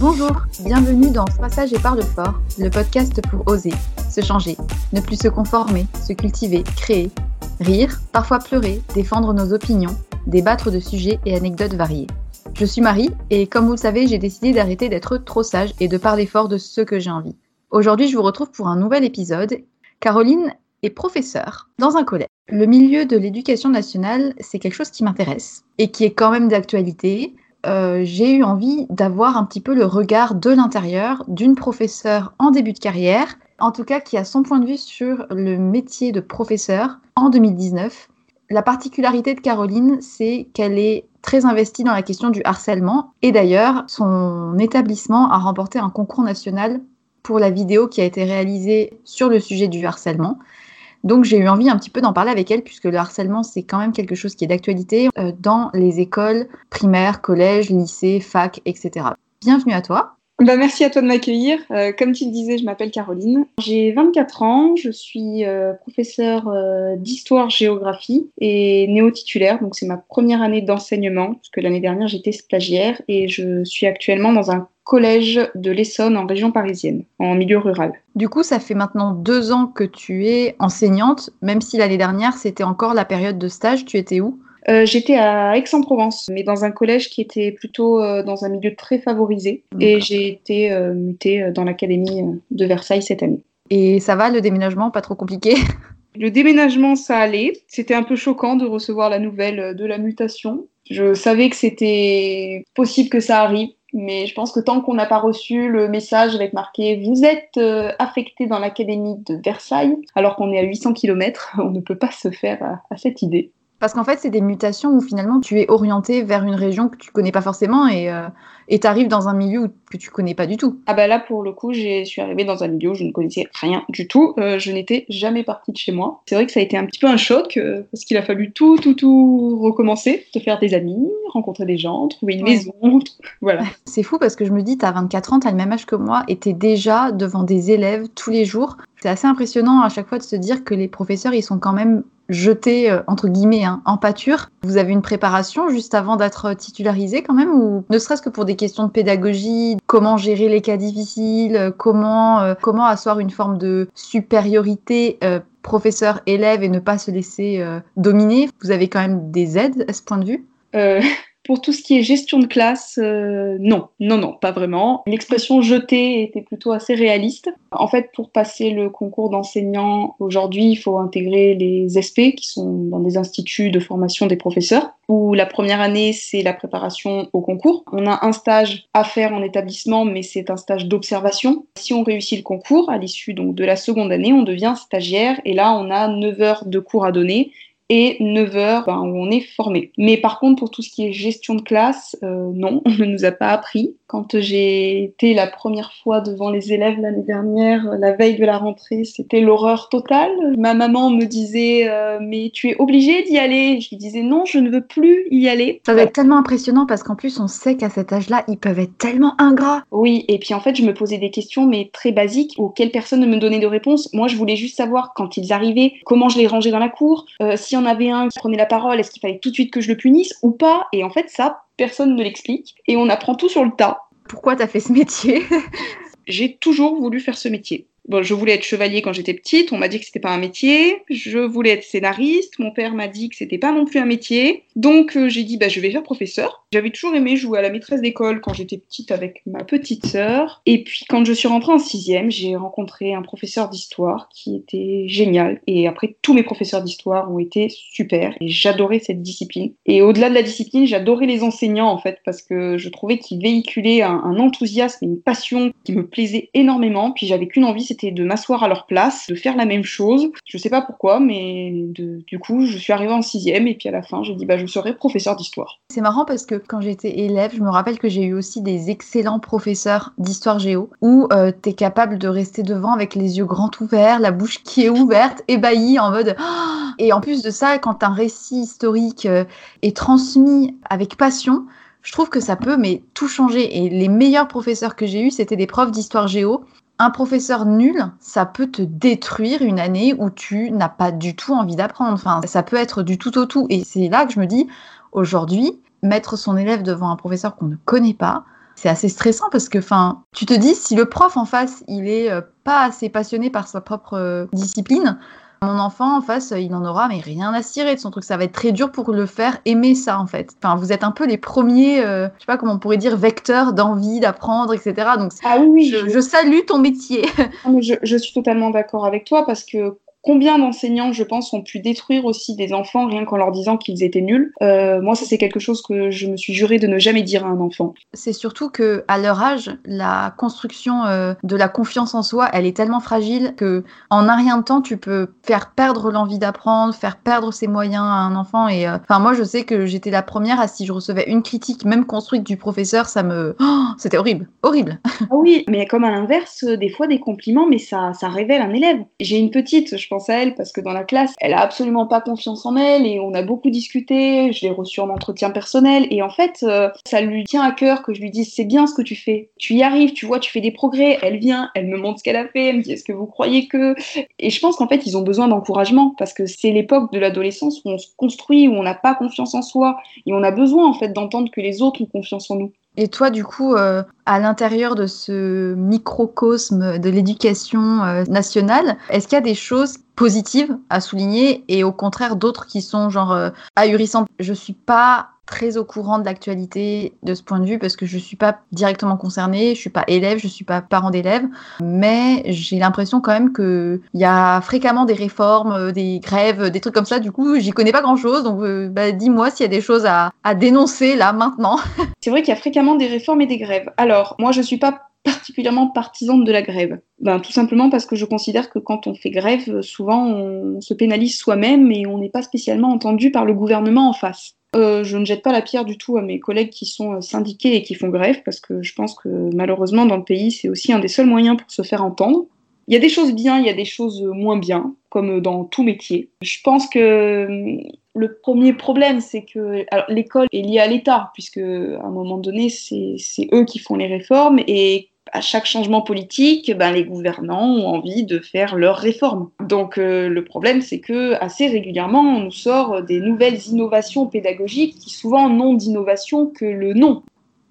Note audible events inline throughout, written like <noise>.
Bonjour, bienvenue dans Passage et Parle Fort, le podcast pour oser, se changer, ne plus se conformer, se cultiver, créer, rire, parfois pleurer, défendre nos opinions, débattre de sujets et anecdotes variés. Je suis Marie et comme vous le savez, j'ai décidé d'arrêter d'être trop sage et de parler fort de ce que j'ai envie. Aujourd'hui, je vous retrouve pour un nouvel épisode. Caroline est professeure dans un collège. Le milieu de l'éducation nationale, c'est quelque chose qui m'intéresse et qui est quand même d'actualité. Euh, j'ai eu envie d'avoir un petit peu le regard de l'intérieur d'une professeure en début de carrière, en tout cas qui a son point de vue sur le métier de professeur en 2019. La particularité de Caroline, c'est qu'elle est très investie dans la question du harcèlement et d'ailleurs, son établissement a remporté un concours national pour la vidéo qui a été réalisée sur le sujet du harcèlement. Donc j'ai eu envie un petit peu d'en parler avec elle puisque le harcèlement c'est quand même quelque chose qui est d'actualité euh, dans les écoles primaires, collèges, lycées, fac, etc. Bienvenue à toi. Bah, merci à toi de m'accueillir. Euh, comme tu le disais, je m'appelle Caroline. J'ai 24 ans, je suis euh, professeure d'histoire-géographie et néo-titulaire, donc c'est ma première année d'enseignement, puisque l'année dernière j'étais stagiaire et je suis actuellement dans un collège de l'Essonne en région parisienne, en milieu rural. Du coup, ça fait maintenant deux ans que tu es enseignante, même si l'année dernière c'était encore la période de stage. Tu étais où? Euh, J'étais à Aix-en-Provence, mais dans un collège qui était plutôt euh, dans un milieu très favorisé. Et j'ai été euh, mutée dans l'académie de Versailles cette année. Et ça va, le déménagement, pas trop compliqué? <laughs> Le déménagement, ça allait. C'était un peu choquant de recevoir la nouvelle de la mutation. Je savais que c'était possible que ça arrive, mais je pense que tant qu'on n'a pas reçu le message avec marqué Vous êtes affecté dans l'académie de Versailles, alors qu'on est à 800 km, <laughs> on ne peut pas se faire à, à cette idée. Parce qu'en fait, c'est des mutations où finalement tu es orienté vers une région que tu connais pas forcément et euh, tu arrives dans un milieu que tu connais pas du tout. Ah bah là, pour le coup, je suis arrivée dans un milieu où je ne connaissais rien du tout. Euh, je n'étais jamais partie de chez moi. C'est vrai que ça a été un petit peu un choc euh, parce qu'il a fallu tout, tout, tout recommencer, te faire des amis, rencontrer des gens, trouver une maison. <laughs> voilà. C'est fou parce que je me dis, tu as 24 ans, tu as le même âge que moi et tu es déjà devant des élèves tous les jours. C'est assez impressionnant à chaque fois de se dire que les professeurs, ils sont quand même jeté euh, entre guillemets hein, en pâture. Vous avez une préparation juste avant d'être titularisé quand même ou ne serait-ce que pour des questions de pédagogie, comment gérer les cas difficiles, comment euh, comment asseoir une forme de supériorité euh, professeur-élève et ne pas se laisser dominer? Vous avez quand même des aides à ce point de vue? Pour tout ce qui est gestion de classe, euh, non, non, non, pas vraiment. L'expression jeter était plutôt assez réaliste. En fait, pour passer le concours d'enseignant, aujourd'hui, il faut intégrer les SP, qui sont dans des instituts de formation des professeurs, où la première année, c'est la préparation au concours. On a un stage à faire en établissement, mais c'est un stage d'observation. Si on réussit le concours, à l'issue de la seconde année, on devient stagiaire, et là, on a 9 heures de cours à donner et 9 heures ben, où on est formé. Mais par contre, pour tout ce qui est gestion de classe, euh, non, <laughs> on ne nous a pas appris. Quand j'ai été la première fois devant les élèves l'année dernière, la veille de la rentrée, c'était l'horreur totale. Ma maman me disait euh, mais tu es obligée d'y aller. Je lui disais non, je ne veux plus y aller. Ça va être tellement impressionnant parce qu'en plus on sait qu'à cet âge-là, ils peuvent être tellement ingrats. Oui, et puis en fait, je me posais des questions mais très basiques auxquelles personne ne me donnait de réponse? Moi, je voulais juste savoir quand ils arrivaient, comment je les rangeais dans la cour, euh, si on avait un qui prenait la parole, est-ce qu'il fallait tout de suite que je le punisse ou pas? Et en fait, ça, personne ne l'explique. Et on apprend tout sur le tas. Pourquoi tu as fait ce métier <laughs> J'ai toujours voulu faire ce métier. Bon, je voulais être chevalier quand j'étais petite, on m'a dit que c'était pas un métier. Je voulais être scénariste, mon père m'a dit que c'était pas non plus un métier. Donc euh, j'ai dit bah je vais faire professeur. J'avais toujours aimé jouer à la maîtresse d'école quand j'étais petite avec ma petite sœur. Et puis quand je suis rentrée en sixième, j'ai rencontré un professeur d'histoire qui était génial. Et après tous mes professeurs d'histoire ont été super. Et j'adorais cette discipline. Et au-delà de la discipline, j'adorais les enseignants en fait parce que je trouvais qu'ils véhiculaient un, enthousiasme et une passion qui me plaisait énormément. Puis j'avais qu'une envie, c'était de m'asseoir à leur place, de faire la même chose. Je sais pas pourquoi, mais du coup, je suis arrivée en sixième et puis à la fin, j'ai dit bah je serai professeur d'histoire. C'est marrant parce que quand j'étais élève, je me rappelle que j'ai eu aussi des excellents professeurs d'histoire géo où euh, tu es capable de rester devant avec les yeux grands ouverts, la bouche qui est ouverte, ébahie en mode <gasps> et en plus de ça, quand un récit historique euh, est transmis avec passion, je trouve que ça peut mais tout changer. Et les meilleurs professeurs que j'ai eus, c'était des profs d'histoire géo un professeur nul, ça peut te détruire une année où tu n'as pas du tout envie d'apprendre. Enfin, ça peut être du tout au tout. Et c'est là que je me dis, aujourd'hui, mettre son élève devant un professeur qu'on ne connaît pas, c'est assez stressant parce que, enfin, tu te dis, si le prof en face, il est euh, pas assez passionné par sa propre euh, discipline, mon enfant en face, il en aura mais rien à cirer de son truc. Ça va être très dur pour le faire aimer ça en fait. Enfin, vous êtes un peu les premiers, euh, je sais pas comment on pourrait dire, vecteurs d'envie d'apprendre, etc. Donc ah oui, je, je, salue ton métier. <laughs> je, je suis totalement d'accord avec toi parce que Combien d'enseignants, je pense, ont pu détruire aussi des enfants rien qu'en leur disant qu'ils étaient nuls euh, Moi, ça c'est quelque chose que je me suis juré de ne jamais dire à un enfant. C'est surtout que à leur âge, la construction euh, de la confiance en soi, elle est tellement fragile que en un rien de temps, tu peux faire perdre l'envie d'apprendre, faire perdre ses moyens à un enfant. Et euh, enfin, moi, je sais que j'étais la première à si je recevais une critique, même construite du professeur, ça me, oh, c'était horrible, horrible. Ah oui, mais comme à l'inverse, des fois des compliments, mais ça, ça révèle un élève. J'ai une petite, je pense à elle parce que dans la classe, elle a absolument pas confiance en elle et on a beaucoup discuté. Je l'ai reçue en entretien personnel et en fait, euh, ça lui tient à cœur que je lui dise c'est bien ce que tu fais. Tu y arrives, tu vois, tu fais des progrès. Elle vient, elle me montre ce qu'elle a fait, elle me dit est-ce que vous croyez que. Et je pense qu'en fait, ils ont besoin d'encouragement parce que c'est l'époque de l'adolescence où on se construit, où on n'a pas confiance en soi et on a besoin en fait d'entendre que les autres ont confiance en nous. Et toi, du coup, euh, à l'intérieur de ce microcosme de l'éducation euh, nationale, est-ce qu'il y a des choses positives à souligner et au contraire d'autres qui sont genre euh, ahurissantes? Je suis pas très au courant de l'actualité de ce point de vue parce que je ne suis pas directement concernée, je suis pas élève, je suis pas parent d'élève, mais j'ai l'impression quand même qu'il y a fréquemment des réformes, euh, des grèves, des trucs comme ça. Du coup, j'y connais pas grand-chose, donc euh, bah, dis-moi s'il y a des choses à, à dénoncer là maintenant. <laughs> C'est vrai qu'il y a fréquemment des réformes et des grèves. Alors, moi, je suis pas particulièrement partisane de la grève. Ben, tout simplement parce que je considère que quand on fait grève, souvent on se pénalise soi-même et on n'est pas spécialement entendu par le gouvernement en face. Euh, je ne jette pas la pierre du tout à mes collègues qui sont euh, syndiqués et qui font grève, parce que je pense que malheureusement dans le pays, c'est aussi un des seuls moyens pour se faire entendre. Il y a des choses bien, il y a des choses moins bien, comme dans tout métier. Je pense que le premier problème, c'est que l'école est liée à l'État, puisque à un moment donné, c'est eux qui font les réformes, et à chaque changement politique, ben, les gouvernants ont envie de faire leurs réformes. Donc euh, le problème, c'est que assez régulièrement, on nous sort des nouvelles innovations pédagogiques qui souvent n'ont d'innovation que le nom.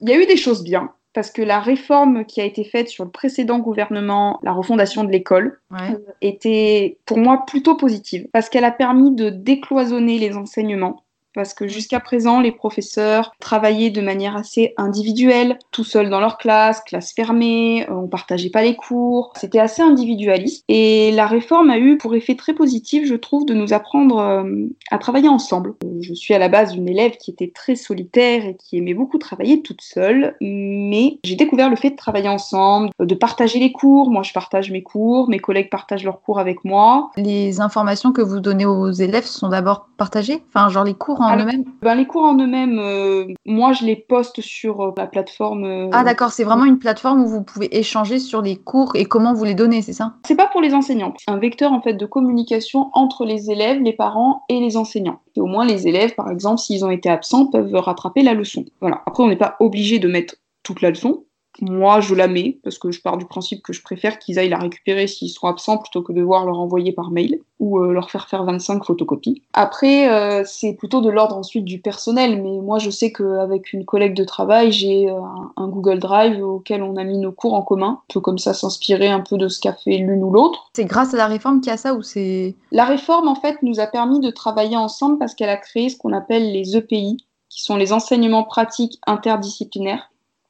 Il y a eu des choses bien, parce que la réforme qui a été faite sur le précédent gouvernement, la refondation de l'école, ouais. était pour moi plutôt positive, parce qu'elle a permis de décloisonner les enseignements parce que jusqu'à présent, les professeurs travaillaient de manière assez individuelle, tout seuls dans leur classe, classe fermée, euh, on partageait pas les cours, c'était assez individualiste. Et la réforme a eu pour effet très positif, je trouve, de nous apprendre euh, à travailler ensemble. Je suis à la base une élève qui était très solitaire et qui aimait beaucoup travailler toute seule, mais j'ai découvert le fait de travailler ensemble, de partager les cours. Moi, je partage mes cours, mes collègues partagent leurs cours avec moi. Les informations que vous donnez aux élèves sont d'abord partagées, enfin, genre les cours en eux-mêmes? Ben, Les cours en eux-mêmes, euh, moi je les poste sur euh, la plateforme. Euh, ah d'accord, c'est vraiment une plateforme où vous pouvez échanger sur les cours et comment vous les donnez, c'est ça? C'est pas pour les enseignants, c'est un vecteur en fait de communication entre les élèves, les parents et les enseignants. Et au moins les élèves, par exemple, s'ils ont été absents, peuvent rattraper la leçon. Voilà. Après, on n'est pas obligé de mettre toute la leçon, moi, je la mets parce que je pars du principe que je préfère qu'ils aillent la récupérer s'ils sont absents plutôt que de devoir leur envoyer par mail ou euh, leur faire faire 25 photocopies. Après, euh, c'est plutôt de l'ordre ensuite du personnel, mais moi, je sais qu'avec une collègue de travail, j'ai euh, un, Google Drive auquel on a mis nos cours en commun. On peut comme ça s'inspirer un peu de ce qu'a fait l'une ou l'autre. C'est grâce à la réforme qu'il y a ça ou c'est... La réforme, en fait, nous a permis de travailler ensemble parce qu'elle a créé ce qu'on appelle les EPI, qui sont les enseignements pratiques interdisciplinaires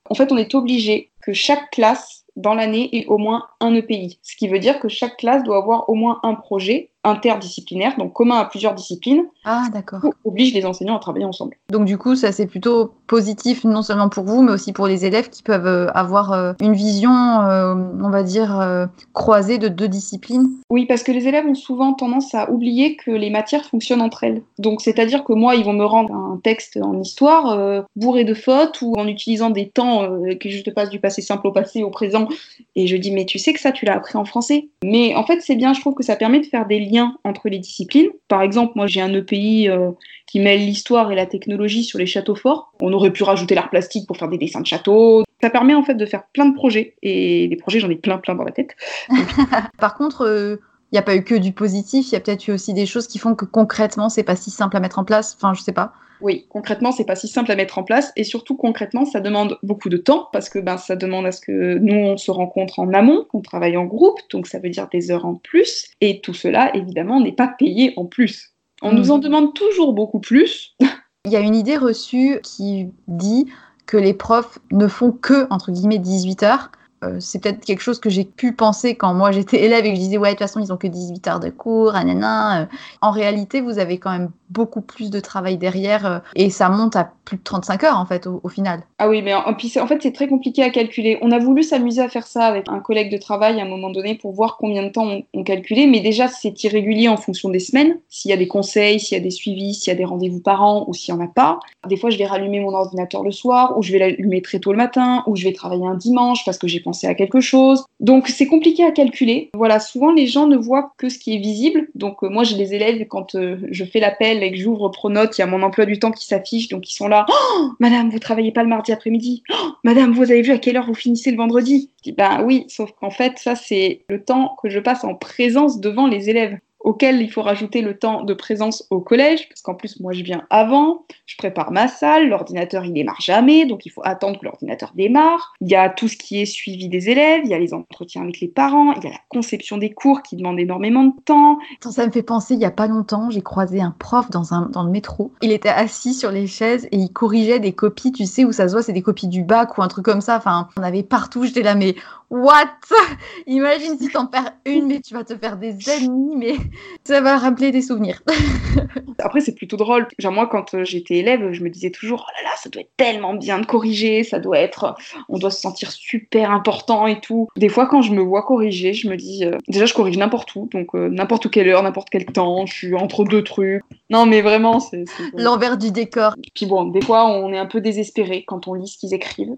en fait, on est obligé que chaque classe dans l'année ait au moins un EPI. Ce qui veut dire que chaque classe doit avoir au moins un projet interdisciplinaire, donc commun à plusieurs disciplines, ah, d'accord. oblige les enseignants à travailler ensemble. Donc du coup, ça c'est plutôt positif non seulement pour vous, mais aussi pour les élèves qui peuvent euh, avoir euh, une vision, euh, on va dire, croisée de deux disciplines. Oui, parce que les élèves ont souvent tendance à oublier que les matières fonctionnent entre elles. Donc c'est-à-dire que moi, ils vont me rendre un texte en histoire bourré de fautes ou en utilisant des temps que je te passe du passé simple au passé au présent, et je dis mais tu sais que ça tu l'as appris en français. Mais en fait c'est bien, je trouve que ça permet de faire des liens entre les disciplines. Par exemple, moi j'ai un EPI euh, qui mêle l'histoire et la technologie sur les châteaux forts. On aurait pu rajouter l'art plastique pour faire des dessins de châteaux. Ça permet en fait de faire plein de projets et des projets j'en ai plein plein dans la tête. <laughs> Par contre, il n'y a pas eu que du positif, il y a peut-être eu aussi des choses qui font que concrètement c'est pas si simple à mettre en place. Enfin, je sais pas. Oui, concrètement, c'est pas si simple à mettre en place et surtout concrètement, ça demande beaucoup de temps parce que ben ça demande à ce que nous on se rencontre en amont, qu'on travaille en groupe, donc ça veut dire des heures en plus et tout cela évidemment n'est pas payé en plus. On nous en mhm. demande toujours beaucoup plus. <laughs> Il y a une idée reçue qui dit que les profs ne font que entre guillemets 18 heures c'est peut-être quelque chose que j'ai pu penser quand moi j'étais élève et que je disais ouais de toute façon ils ont que 18 heures de cours, nanana. Euh. En réalité, vous avez quand même beaucoup plus de travail derrière euh, et ça monte à plus de 35 heures en fait au, final. Ah oui, mais en, en fait c'est très compliqué à calculer. On a voulu s'amuser à faire ça avec un collègue de travail à un moment donné pour voir combien de temps on, calculait, mais déjà c'est irrégulier en fonction des semaines. S'il y a des conseils, s'il y a des suivis, s'il y a des rendez-vous parents ou s'il n'y en a pas. Des fois je vais rallumer mon ordinateur le soir ou je vais l'allumer très tôt le matin ou je vais travailler un dimanche parce que j'ai à quelque chose. Donc c'est compliqué à calculer. Voilà, souvent les gens ne voient que ce qui est visible. Donc euh, moi j'ai des élèves quand euh, je fais l'appel et que j'ouvre Pronote, il y a mon emploi du temps qui s'affiche, donc ils sont là. Oh, madame, vous travaillez pas le mardi après-midi. Oh, madame, vous avez vu à quelle heure vous finissez le vendredi? Je dis ben oui, sauf qu'en fait ça c'est le temps que je passe en présence devant les élèves auquel il faut rajouter le temps de présence au collège, parce qu'en plus moi je viens avant, je prépare ma salle, l'ordinateur il démarre jamais, donc il faut attendre que l'ordinateur démarre. Il y a tout ce qui est suivi des élèves, il y a les entretiens avec les parents, il y a la conception des cours qui demande énormément de temps. Ça me fait penser, il y a pas longtemps, j'ai croisé un prof dans, un, dans le métro. Il était assis sur les chaises et il corrigeait des copies, tu sais, où ça se voit, c'est des copies du bac ou un truc comme ça. Enfin, on avait partout, j'étais là, mais what? <laughs> Imagine si t'en perds une, mais tu vas te faire des ennemis, mais ça va rappeler des souvenirs. <laughs> Après, c'est plutôt drôle. Genre, moi, quand euh, j'étais élève, je me disais toujours, oh là là, ça doit être tellement bien de corriger, ça doit être, on doit se sentir super important et tout. Des fois, quand je me vois corriger, je me dis, euh, déjà, je corrige n'importe où, donc euh, n'importe quelle heure, n'importe quel temps, je suis entre deux trucs. Non, mais vraiment, c'est. L'envers du décor. Puis bon, des fois, on est un peu désespéré quand on lit ce qu'ils écrivent.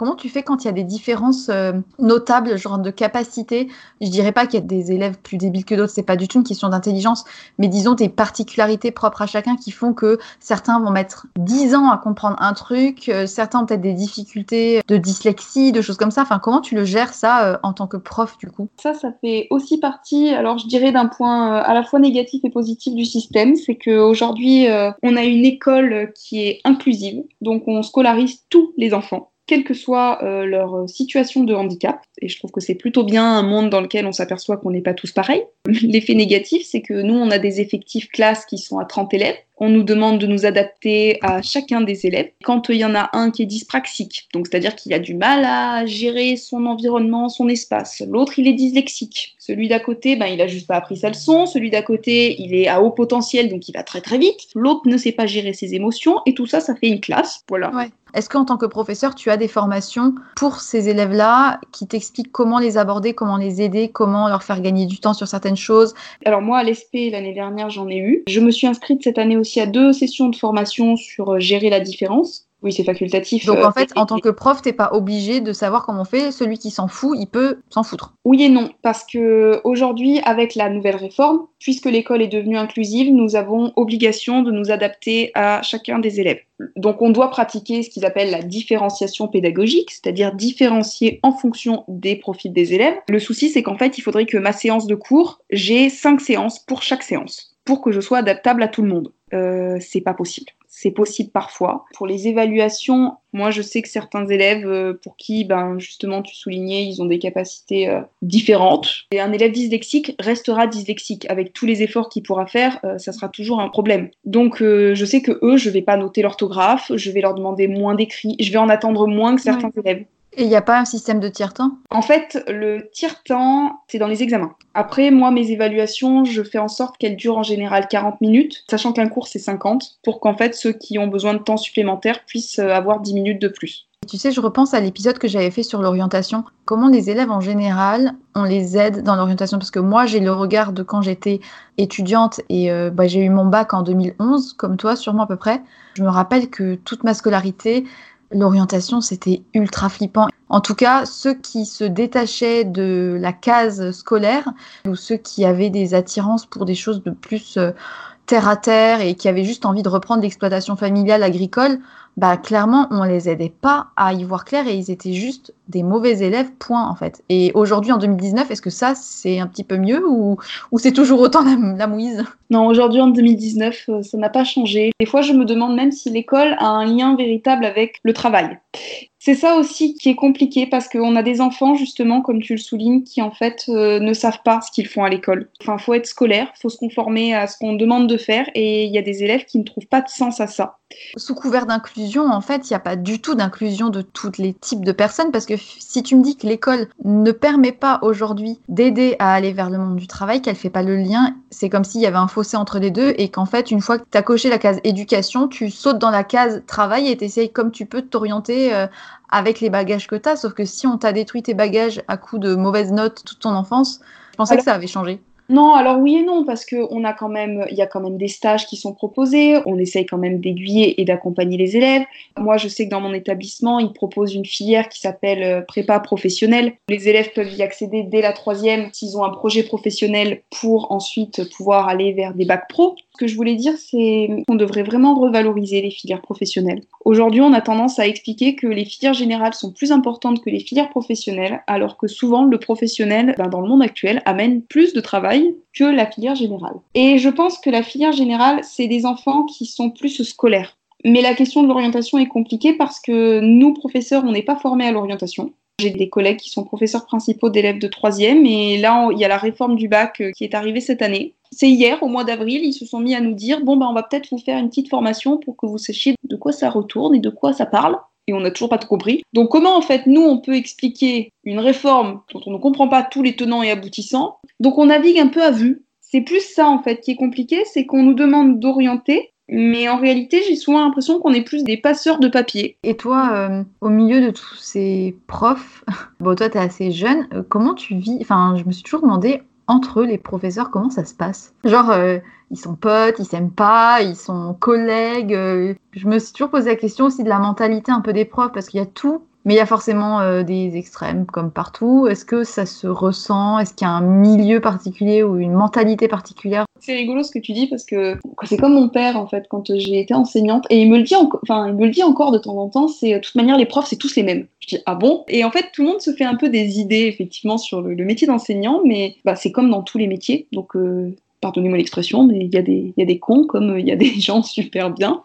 Comment tu fais quand il y a des différences euh, notables, genre de capacité? Je dirais pas qu'il y a des élèves plus débiles que d'autres, c'est pas du tout une question d'intelligence, mais disons des particularités propres à chacun qui font que certains vont mettre 10 ans à comprendre un truc, euh, certains ont peut-être des difficultés de dyslexie, de choses comme ça. Enfin, comment tu le gères ça euh, en tant que prof du coup? Ça, ça fait aussi partie, alors je dirais d'un point à la fois négatif et positif du système, c'est qu'aujourd'hui, on a une école qui est inclusive, donc on scolarise tous les enfants quelle que soit euh, leur situation de handicap. Et je trouve que c'est plutôt bien un monde dans lequel on s'aperçoit qu'on n'est pas tous pareils. <laughs> L'effet négatif, c'est que nous, on a des effectifs classes qui sont à 30 élèves on nous demande de nous adapter à chacun des élèves. Quand il y en a un qui est dyspraxique, donc c'est-à-dire qu'il a du mal à gérer son environnement, son espace, l'autre il est dyslexique. Celui d'à côté, ben, il a juste pas appris sa leçon. Celui d'à côté, il est à haut potentiel, donc il va très très vite. L'autre ne sait pas gérer ses émotions, et tout ça, ça fait une classe. Voilà. Est-ce qu'en tant que professeur, tu as des formations pour ces élèves-là qui t'expliquent comment les aborder, comment les aider, comment leur faire gagner du temps sur certaines choses? Alors moi, à l'ESP, l'année dernière, j'en ai eu. Je me suis inscrite cette année aussi à deux sessions de formation sur euh, gérer la différence. Oui, c'est facultatif. Donc Euh, en fait, en tant que prof, t'es pas obligé de savoir comment on fait. Celui qui s'en fout, il peut s'en foutre. Oui et non, parce que aujourd'hui, avec la nouvelle réforme, puisque l'école est devenue inclusive, nous avons obligation de nous adapter à chacun des élèves. Donc, on doit pratiquer ce qu'ils appellent la différenciation pédagogique, c'est-à-dire différencier en fonction des profils des élèves. Le souci, c'est qu'en fait, il faudrait que ma séance de cours, j'ai cinq séances pour chaque séance, pour que je sois adaptable à tout le monde. Euh, c'est pas possible. C'est possible parfois. Pour les évaluations, moi je sais que certains élèves euh, pour qui, ben, justement, tu soulignais, ils ont des capacités euh, différentes. Et un élève dyslexique restera dyslexique. Avec tous les efforts qu'il pourra faire, euh, ça sera toujours un problème. Donc je sais que eux, je vais pas noter l'orthographe, je vais leur demander moins d'écrit, je vais en attendre moins que certains élèves. Et il n'y a pas un système de tiers-temps? En fait, le tire-temps, c'est dans les examens. Après, moi, mes évaluations, je fais en sorte qu'elles durent en général 40 minutes, sachant qu'un cours, c'est 50, pour qu'en fait, ceux qui ont besoin de temps supplémentaire puissent euh, avoir 10 minutes de plus. Tu sais, je repense à l'épisode que j'avais fait sur l'orientation. Comment les élèves en général, on les aide dans l'orientation? Parce que moi, j'ai le regard de quand j'étais étudiante et euh, bah, j'ai eu mon bac en 2011, comme toi, sûrement à peu près. Je me rappelle que toute ma scolarité, l'orientation, c'était ultra flippant. En tout cas, ceux qui se détachaient de la case scolaire ou ceux qui avaient des attirances pour des choses de plus euh, terre à terre et qui avaient juste envie de reprendre l'exploitation familiale agricole, bah clairement on les aidait pas à y voir clair et ils étaient juste des mauvais élèves point en fait. Et aujourd'hui en 2019, est-ce que ça c'est un petit peu mieux ou, ou c'est toujours autant la, la mouise? Non, aujourd'hui en 2019, euh, ça n'a pas changé. Des fois, je me demande même si l'école a un lien véritable avec le travail. C'est ça aussi qui est compliqué parce qu'on a des enfants, justement, comme tu le soulignes, qui en fait euh, ne savent pas ce qu'ils font à l'école. Enfin, faut être scolaire, faut se conformer à ce qu'on demande de faire et il y a des élèves qui ne trouvent pas de sens à ça. Sous couvert d'inclusion, en fait, il n'y a pas du tout d'inclusion de tous les types de personnes parce que si tu me dis que l'école ne permet pas aujourd'hui d'aider à aller vers le monde du travail, qu'elle fait pas le lien, c'est comme s'il y avait un fossé entre les deux et qu'en fait, une fois que tu as coché la case éducation, tu sautes dans la case travail et tu essayes comme tu peux de t'orienter euh, avec les bagages que tu as. Sauf que si on t'a détruit tes bagages à coup de mauvaises notes toute ton enfance, je pensais Alors- que ça avait changé. Non, alors oui et non, parce que on a quand même, il y a quand même des stages qui sont proposés. On essaye quand même d'aiguiller et d'accompagner les élèves. Moi, je sais que dans mon établissement, ils proposent une filière qui s'appelle euh, prépa professionnelle. Les élèves peuvent y accéder dès la troisième s'ils ont un projet professionnel pour ensuite pouvoir aller vers des bacs pro. Que je voulais dire, c'est qu'on devrait vraiment revaloriser les filières professionnelles. Aujourd'hui, on a tendance à expliquer que les filières générales sont plus importantes que les filières professionnelles, alors que souvent le professionnel, ben, dans le monde actuel, amène plus de travail que la filière générale. Et je pense que la filière générale, c'est des enfants qui sont plus scolaires. Mais la question de l'orientation est compliquée parce que nous, professeurs, on n'est pas formés à l'orientation. J'ai des collègues qui sont professeurs principaux d'élèves de troisième et là, il y a la réforme du bac euh, qui est arrivée cette année. C'est hier, au mois d'avril, ils se sont mis à nous dire bon, ben, on va peut-être vous faire une petite formation pour que vous sachiez de quoi ça retourne et de quoi ça parle. Et on n'a toujours pas tout compris. Donc, comment en fait nous on peut expliquer une réforme dont on ne comprend pas tous les tenants et aboutissants? Donc, on navigue un peu à vue. C'est plus ça en fait qui est compliqué, c'est qu'on nous demande d'orienter, mais en réalité, j'ai souvent l'impression qu'on est plus des passeurs de papier. Et toi, euh, au milieu de tous ces profs, <laughs> bon, toi, tu es assez jeune, euh, comment tu vis Enfin, je me suis toujours demandé, entre eux, les professeurs, comment ça se passe? Genre, euh, ils sont potes, ils s'aiment pas, ils sont collègues. je me suis toujours posé la question aussi de la mentalité un peu des profs, parce qu'il y a tout, mais il y a forcément euh, des extrêmes, comme partout. Est-ce que ça se ressent? Est-ce qu'il y a un milieu particulier ou une mentalité particulière? C'est rigolo ce que tu dis parce que c'est comme mon père en fait quand j'ai été enseignante et il me le dit enfin il me le dit encore de temps en temps. C'est de toute manière les profs c'est tous les mêmes. Je dis ah bon? Et en fait tout le monde se fait un peu des idées effectivement sur le, le métier d'enseignant, mais bah, c'est comme dans tous les métiers. Donc euh, pardonnez-moi l'expression, mais il y, a des- il y a des cons comme il y a des <laughs> gens super bien.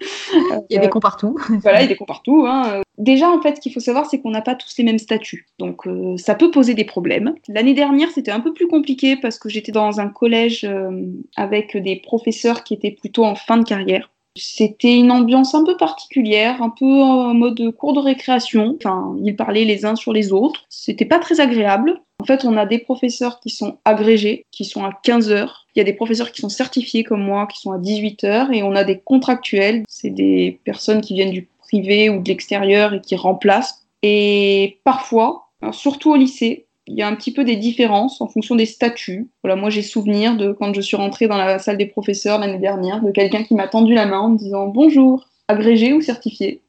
Il y a des cons partout. Voilà, il y a des cons partout. hein. Déjà, en fait, ce qu'il faut savoir, c'est qu'on n'a pas tous les mêmes statuts. Donc, euh, ça peut poser des problèmes. L'année dernière, c'était un peu plus compliqué parce que j'étais dans un collège euh, avec des professeurs qui étaient plutôt en fin de carrière. C'était une ambiance un peu particulière, un peu en mode cours de récréation. Enfin, ils parlaient les uns sur les autres. C'était pas très agréable. En fait, on a des professeurs qui sont agrégés, qui sont à 15 heures. Il y a des professeurs qui sont certifiés comme moi, qui sont à 18 heures. Et on a des contractuels. C'est des personnes qui viennent du privé ou de l'extérieur et qui remplacent. Et parfois, surtout au lycée, il y a un petit peu des différences en fonction des statuts. Voilà, moi j'ai souvenir de quand je suis rentrée dans la salle des professeurs l'année dernière, de quelqu'un qui m'a tendu la main en me disant bonjour, agrégé ou certifié.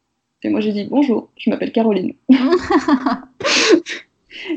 Et moi, j'ai dit bonjour, je m'appelle Caroline. <laughs>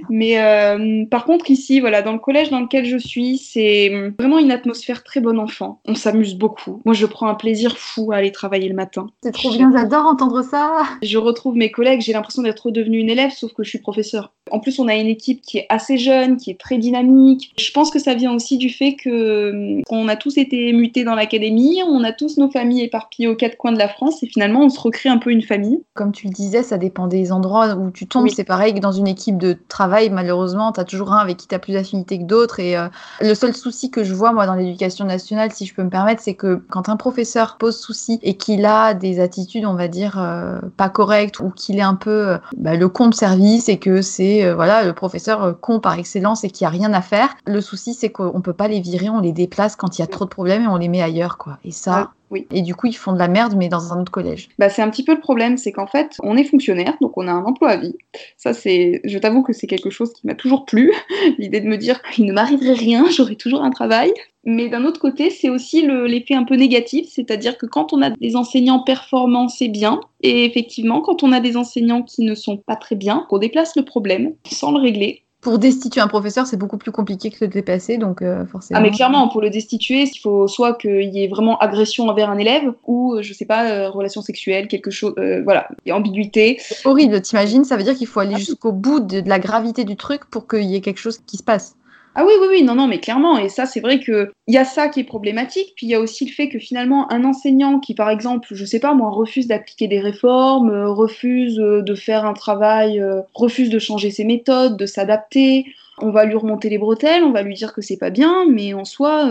Mais euh, par contre, ici, voilà, dans le collège dans lequel je suis, c'est vraiment une atmosphère très bon enfant. On s'amuse beaucoup. Moi, je prends un plaisir fou à aller travailler le matin. C'est trop bien, j'adore entendre ça. Je retrouve mes collègues, j'ai l'impression d'être redevenue une élève, sauf que je suis professeur. En plus, on a une équipe qui est assez jeune, qui est très dynamique. Je pense que ça vient aussi du fait que on a tous été mutés dans l'académie, on a tous nos familles éparpillées aux quatre coins de la France, et finalement, on se recrée un peu une famille. Comme tu le disais, ça dépend des endroits où tu tombes. C'est pareil que dans une équipe de travail, malheureusement, tu as toujours un avec qui tu as plus d'affinité que d'autres. Et euh, le seul souci que je vois, moi, dans l'éducation nationale, si je peux me permettre, c'est que quand un professeur pose souci et qu'il a des attitudes, on va dire, euh, pas correctes, ou qu'il est un peu euh, bah, le con de service et que c'est voilà le professeur con par excellence et qu'il n'y a rien à faire, le souci, c'est qu'on peut pas les virer, on les déplace quand il y a trop de problèmes et on les met ailleurs. quoi. Et ça, oui. Et du coup, ils font de la merde, mais dans un autre collège. Bah, c'est un petit peu le problème, c'est qu'en fait, on est fonctionnaire, donc on a un emploi à vie. Ça, c'est, je t'avoue que c'est quelque chose qui m'a toujours plu, <laughs> l'idée de me dire qu'il ne m'arriverait rien, <laughs> j'aurais toujours un travail. Mais d'un autre côté, c'est aussi l'effet un peu négatif, c'est-à-dire que quand on a des enseignants performants, c'est bien. Et effectivement, quand on a des enseignants qui ne sont pas très bien, on déplace le problème sans le régler pour destituer un professeur, c'est beaucoup plus compliqué que le dépasser, donc euh, forcément. Ah mais clairement, pour le destituer, il faut soit qu'il y ait vraiment agression envers un élève, ou euh, je sais pas, euh, relation sexuelle, quelque chose, voilà, et ambiguïté. Horrible, t'imagines Ça veut dire qu'il faut aller ah jusqu'au bout de, de, la gravité du truc pour qu'il y ait quelque chose qui se passe. Ah oui, oui, oui, non, non, mais clairement. Et ça, c'est vrai qu'il y a ça qui est problématique. Puis il y a aussi le fait que finalement, un enseignant qui, par exemple, je sais pas, moi, refuse d'appliquer des réformes, euh, refuse euh, de faire un travail, euh, refuse de changer ses méthodes, de s'adapter, on va lui remonter les bretelles, on va lui dire que c'est pas bien, mais en soi,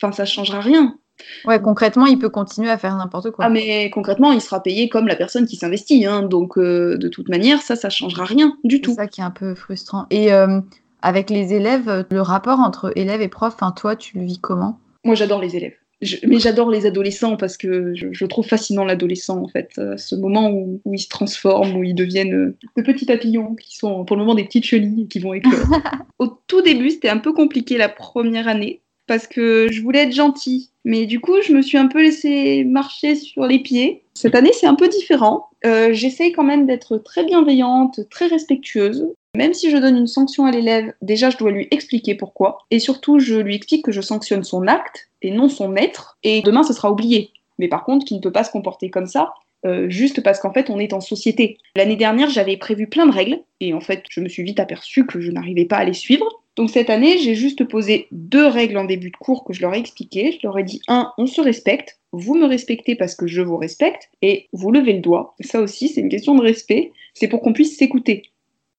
enfin, ça changera rien. Ouais, concrètement, il peut continuer à faire n'importe quoi. Ah, mais concrètement, il sera payé comme la personne qui s'investit. Hein, donc, de toute manière, ça, ça changera rien du tout. C'est ça qui est un peu frustrant. Et avec les élèves, le rapport entre élèves et profs, enfin, toi, tu le vis comment? Moi, j'adore les élèves. mais j'adore les adolescents parce que je, trouve fascinant l'adolescent en fait, euh, ce moment où, ils se transforment, où ils deviennent euh, de petits papillons qui sont pour le moment des petites chenilles et qui vont éclore. <laughs> Au tout début, c'était un peu compliqué la première année parce que je voulais être gentille, mais du coup, je me suis un peu laissée marcher sur les pieds. Cette année, c'est un peu différent. Euh, J'essaye quand même d'être très bienveillante, très respectueuse. Même si je donne une sanction à l'élève, déjà je dois lui expliquer pourquoi. Et surtout, je lui explique que je sanctionne son acte et non son maître. Et demain, ce sera oublié. Mais par contre, qu'il ne peut pas se comporter comme ça, euh, juste parce qu'en fait, on est en société. L'année dernière, j'avais prévu plein de règles. Et en fait, je me suis vite aperçue que je n'arrivais pas à les suivre. Donc cette année, j'ai juste posé deux règles en début de cours que je leur ai expliquées. Je leur ai dit, un, on se respecte. Vous me respectez parce que je vous respecte. Et vous levez le doigt. Ça aussi, c'est une question de respect. C'est pour qu'on puisse s'écouter.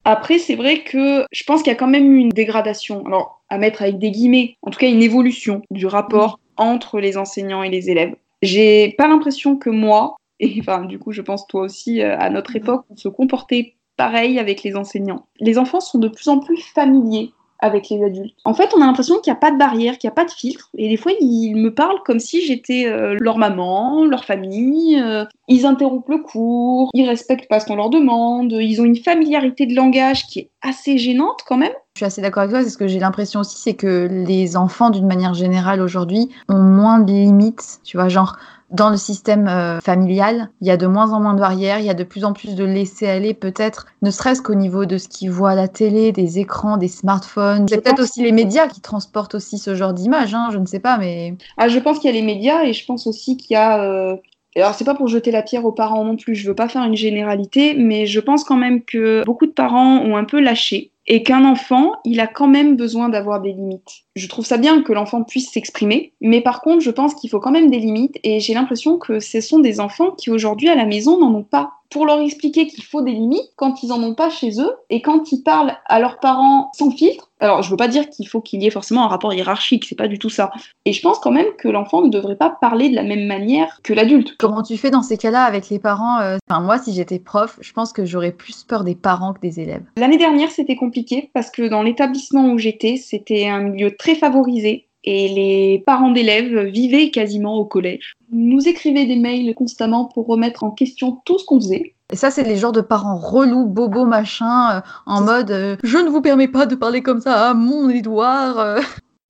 Après, c'est vrai que je pense qu'il y a quand même eu une dégradation, alors à mettre avec des guillemets, en tout cas une évolution du rapport entre les enseignants et les élèves. J'ai pas l'impression que moi, et enfin du coup je pense toi aussi, euh, à notre époque, on se comportait pareil avec les enseignants. Les enfants sont de plus en plus familiers avec les adultes. En fait, on a l'impression qu'il n'y a pas de barrière, qu'il n'y a pas de filtre. Et des fois, ils me parlent comme si j'étais euh, leur maman, leur famille. Euh, ils interrompent le cours, ils respectent pas ce qu'on leur demande. Ils ont une familiarité de langage qui est assez gênante quand même. Je suis assez d'accord avec toi, c'est ce que j'ai l'impression aussi, c'est que les enfants, d'une manière générale aujourd'hui, ont moins de limites. Tu vois, genre, dans le système euh, familial, il y a de moins en moins de barrières, il y a de plus en plus de laisser-aller, peut-être, ne serait-ce qu'au niveau de ce qu'ils voient à la télé, des écrans, des smartphones. C'est peut-être aussi les médias qui transportent aussi ce genre d'image, hein, je ne sais pas, mais. Ah, je pense qu'il y a les médias et je pense aussi qu'il y a. Euh... Alors, c'est pas pour jeter la pierre aux parents non plus, je veux pas faire une généralité, mais je pense quand même que beaucoup de parents ont un peu lâché et qu'un enfant, il a quand même besoin d'avoir des limites. Je trouve ça bien que l'enfant puisse s'exprimer, mais par contre, je pense qu'il faut quand même des limites, et j'ai l'impression que ce sont des enfants qui aujourd'hui à la maison n'en ont pas pour leur expliquer qu'il faut des limites quand ils en ont pas chez eux et quand ils parlent à leurs parents sans filtre. Alors, je veux pas dire qu'il faut qu'il y ait forcément un rapport hiérarchique, c'est pas du tout ça. Et je pense quand même que l'enfant ne devrait pas parler de la même manière que l'adulte. Comment tu fais dans ces cas-là avec les parents euh, Enfin, moi, si j'étais prof, je pense que j'aurais plus peur des parents que des élèves. L'année dernière, c'était compliqué parce que dans l'établissement où j'étais, c'était un milieu très favorisé et les parents d'élèves vivaient quasiment au collège. Nous écrivaient des mails constamment pour remettre en question tout ce qu'on faisait. Et ça, c'est les genres de parents relous, bobos, machin, euh, en mode euh, Je ne vous permets pas de parler comme ça à mon Édouard.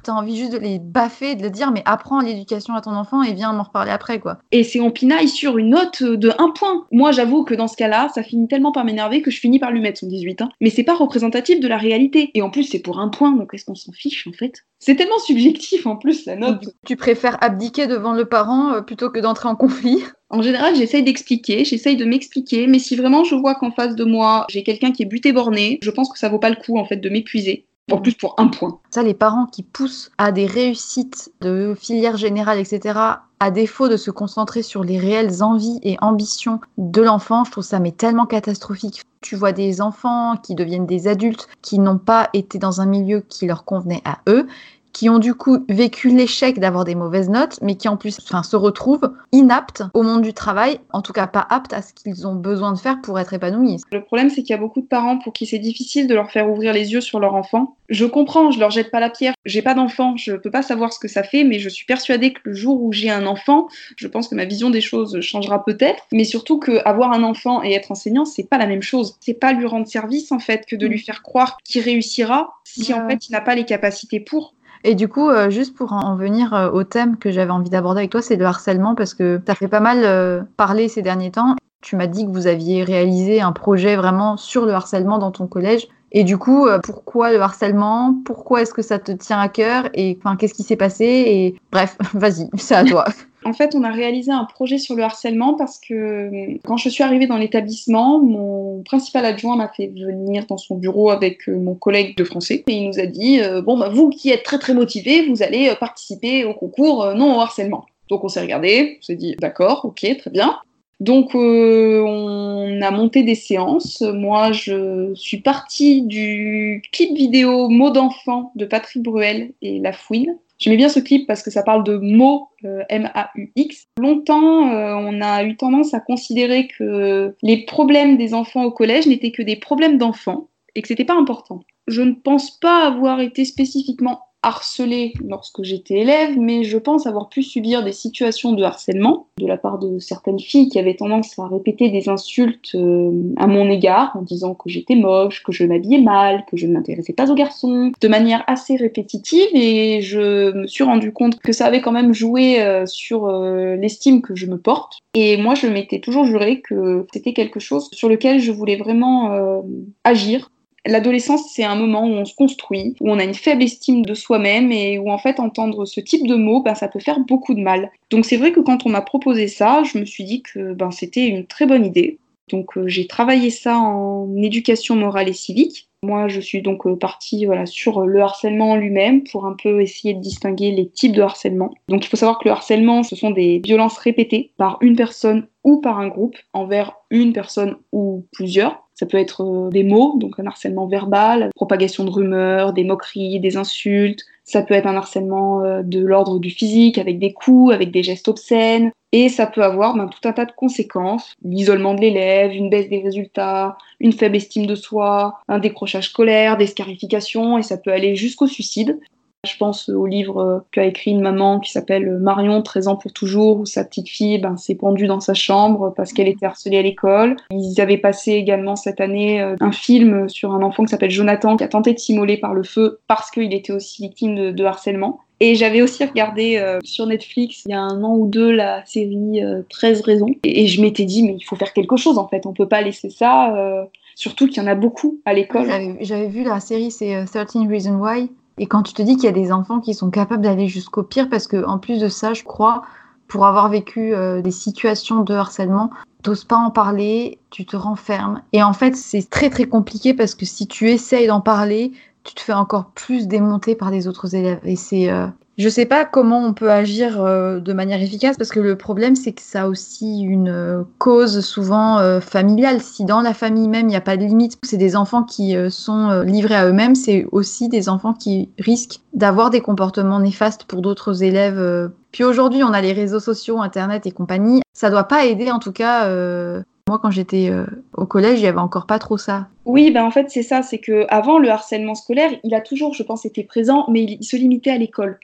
Euh. T'as envie juste de les baffer, de le dire, mais apprends l'éducation à ton enfant et viens m'en reparler après, quoi. Et c'est on pinaille sur une note de un point. Moi, j'avoue que dans ce cas-là, ça finit tellement par m'énerver que je finis par lui mettre son 18. Hein. Mais c'est pas représentatif de la réalité. Et en plus, c'est pour un point, donc est-ce qu'on s'en fiche en fait? C'est tellement subjectif en plus la note. Tu préfères abdiquer devant le parent euh, plutôt que d'entrer en conflit? En général, j'essaye d'expliquer, j'essaye de m'expliquer, mais si vraiment je vois qu'en face de moi, j'ai quelqu'un qui est buté borné, je pense que ça vaut pas le coup en fait de m'épuiser. En plus pour un point. Ça, les parents qui poussent à des réussites de filière générale, etc., à défaut de se concentrer sur les réelles envies et ambitions de l'enfant, je trouve ça tellement catastrophique. Tu vois des enfants qui deviennent des adultes qui n'ont pas été dans un milieu qui leur convenait à eux qui ont du coup vécu l'échec d'avoir des mauvaises notes, mais qui en plus enfin, se retrouvent inaptes au monde du travail, en tout cas pas aptes à ce qu'ils ont besoin de faire pour être épanouis. Le problème, c'est qu'il y a beaucoup de parents pour qui c'est difficile de leur faire ouvrir les yeux sur leur enfant. Je comprends, je leur jette pas la pierre. J'ai pas d'enfant, je peux pas savoir ce que ça fait, mais je suis persuadée que le jour où j'ai un enfant, je pense que ma vision des choses changera peut-être, mais surtout que avoir un enfant et être enseignant, c'est pas la même chose. C'est pas lui rendre service en fait que de lui faire croire qu'il réussira si en fait il n'a pas les capacités pour. Et du coup, euh, juste pour en venir euh, au thème que j'avais envie d'aborder avec toi, c'est le harcèlement, parce que as fait pas mal euh, parler ces derniers temps. Tu m'as dit que vous aviez réalisé un projet vraiment sur le harcèlement dans ton collège. Et du coup, pourquoi le harcèlement? Pourquoi est-ce que ça te tient à cœur? Et enfin, qu'est-ce qui s'est passé? Bref, <laughs> vas-y, c'est à toi. <laughs> En fait, on a réalisé un projet sur le harcèlement parce que euh, quand je suis arrivée dans l'établissement, mon principal adjoint m'a fait venir dans son bureau avec euh, mon collègue de français et il nous a dit euh, bon bah vous qui êtes très très motivés, vous allez participer au concours non au harcèlement. Donc on s'est regardé, on s'est dit d'accord, ok, très bien. Donc on a monté des séances. Moi, je suis partie du clip vidéo Mots d'enfant de Patrick Bruel et La Fouine. J'aimais bien ce clip parce que ça parle de mots euh, M-A-U-X. Longtemps, euh, on a eu tendance à considérer que les problèmes des enfants au collège n'étaient que des problèmes d'enfants et que c'était pas important. Je ne pense pas avoir été spécifiquement harcelée lorsque j'étais élève, mais je pense avoir pu subir des situations de harcèlement de la part de certaines filles qui avaient tendance à répéter des insultes euh, à mon égard en disant que j'étais moche, que je m'habillais mal, que je ne m'intéressais pas aux garçons, de manière assez répétitive et je me suis rendu compte que ça avait quand même joué euh, sur euh, l'estime que je me porte. Et moi, je m'étais toujours juré que c'était quelque chose sur lequel je voulais vraiment agir L'adolescence, c'est un moment où on se construit, où on a une faible estime de soi-même et où en fait entendre ce type de mots, ben, ça peut faire beaucoup de mal. Donc c'est vrai que quand on m'a proposé ça, je me suis dit que ben, c'était une très bonne idée. Donc euh, j'ai travaillé ça en éducation morale et civique. Moi, je suis donc euh, partie voilà, sur le harcèlement lui-même pour un peu essayer de distinguer les types de harcèlement. Donc il faut savoir que le harcèlement, ce sont des violences répétées par une personne ou par un groupe envers une personne ou plusieurs. Ça peut être euh, des mots, donc un harcèlement verbal, propagation de rumeurs, des moqueries, des insultes. Ça peut être un harcèlement euh, de l'ordre du physique, avec des coups, avec des gestes obscènes. Et ça peut avoir ben, tout un tas de conséquences. L'isolement de l'élève, une baisse des résultats, une faible estime de soi, un décrochage scolaire, des scarifications, et ça peut aller jusqu'au suicide. Je pense au livre qu'a écrit une maman qui s'appelle Marion, 13 ans pour toujours, où sa petite fille ben, s'est pendue dans sa chambre parce qu'elle était harcelée à l'école. Ils avaient passé également cette année euh, un film sur un enfant qui s'appelle Jonathan qui a tenté de s'immoler par le feu parce qu'il était aussi victime de, harcèlement. Et j'avais aussi regardé euh, sur Netflix il y a un an ou deux la série 13 euh, raisons. Et, je m'étais dit, mais il faut faire quelque chose en fait, on peut pas laisser ça. surtout qu'il y en a beaucoup à l'école. J'avais vu la série, c'est 13 Reasons Why. Et quand tu te dis qu'il y a des enfants qui sont capables d'aller jusqu'au pire, parce que en plus de ça, je crois, pour avoir vécu euh, des situations de harcèlement, t'oses pas en parler, tu te renfermes. Et en fait, c'est très très compliqué parce que si tu essayes d'en parler, tu te fais encore plus démonter par les autres élèves. Et c'est, euh, je sais pas comment on peut agir euh, de manière efficace parce que le problème c'est que ça a aussi une euh, cause souvent euh, familiale. Si dans la famille même il n'y a pas de limite, c'est des enfants qui sont livrés à eux-mêmes, c'est aussi des enfants qui risquent d'avoir des comportements néfastes pour d'autres élèves. Puis aujourd'hui on a les réseaux sociaux, internet et compagnie. Ça doit pas aider en tout cas moi, quand j'étais euh, au collège, il n'y avait encore pas trop ça. Oui, ben en fait, c'est ça. C'est que avant le harcèlement scolaire, il a toujours, je pense, été présent, mais il, se limitait à l'école.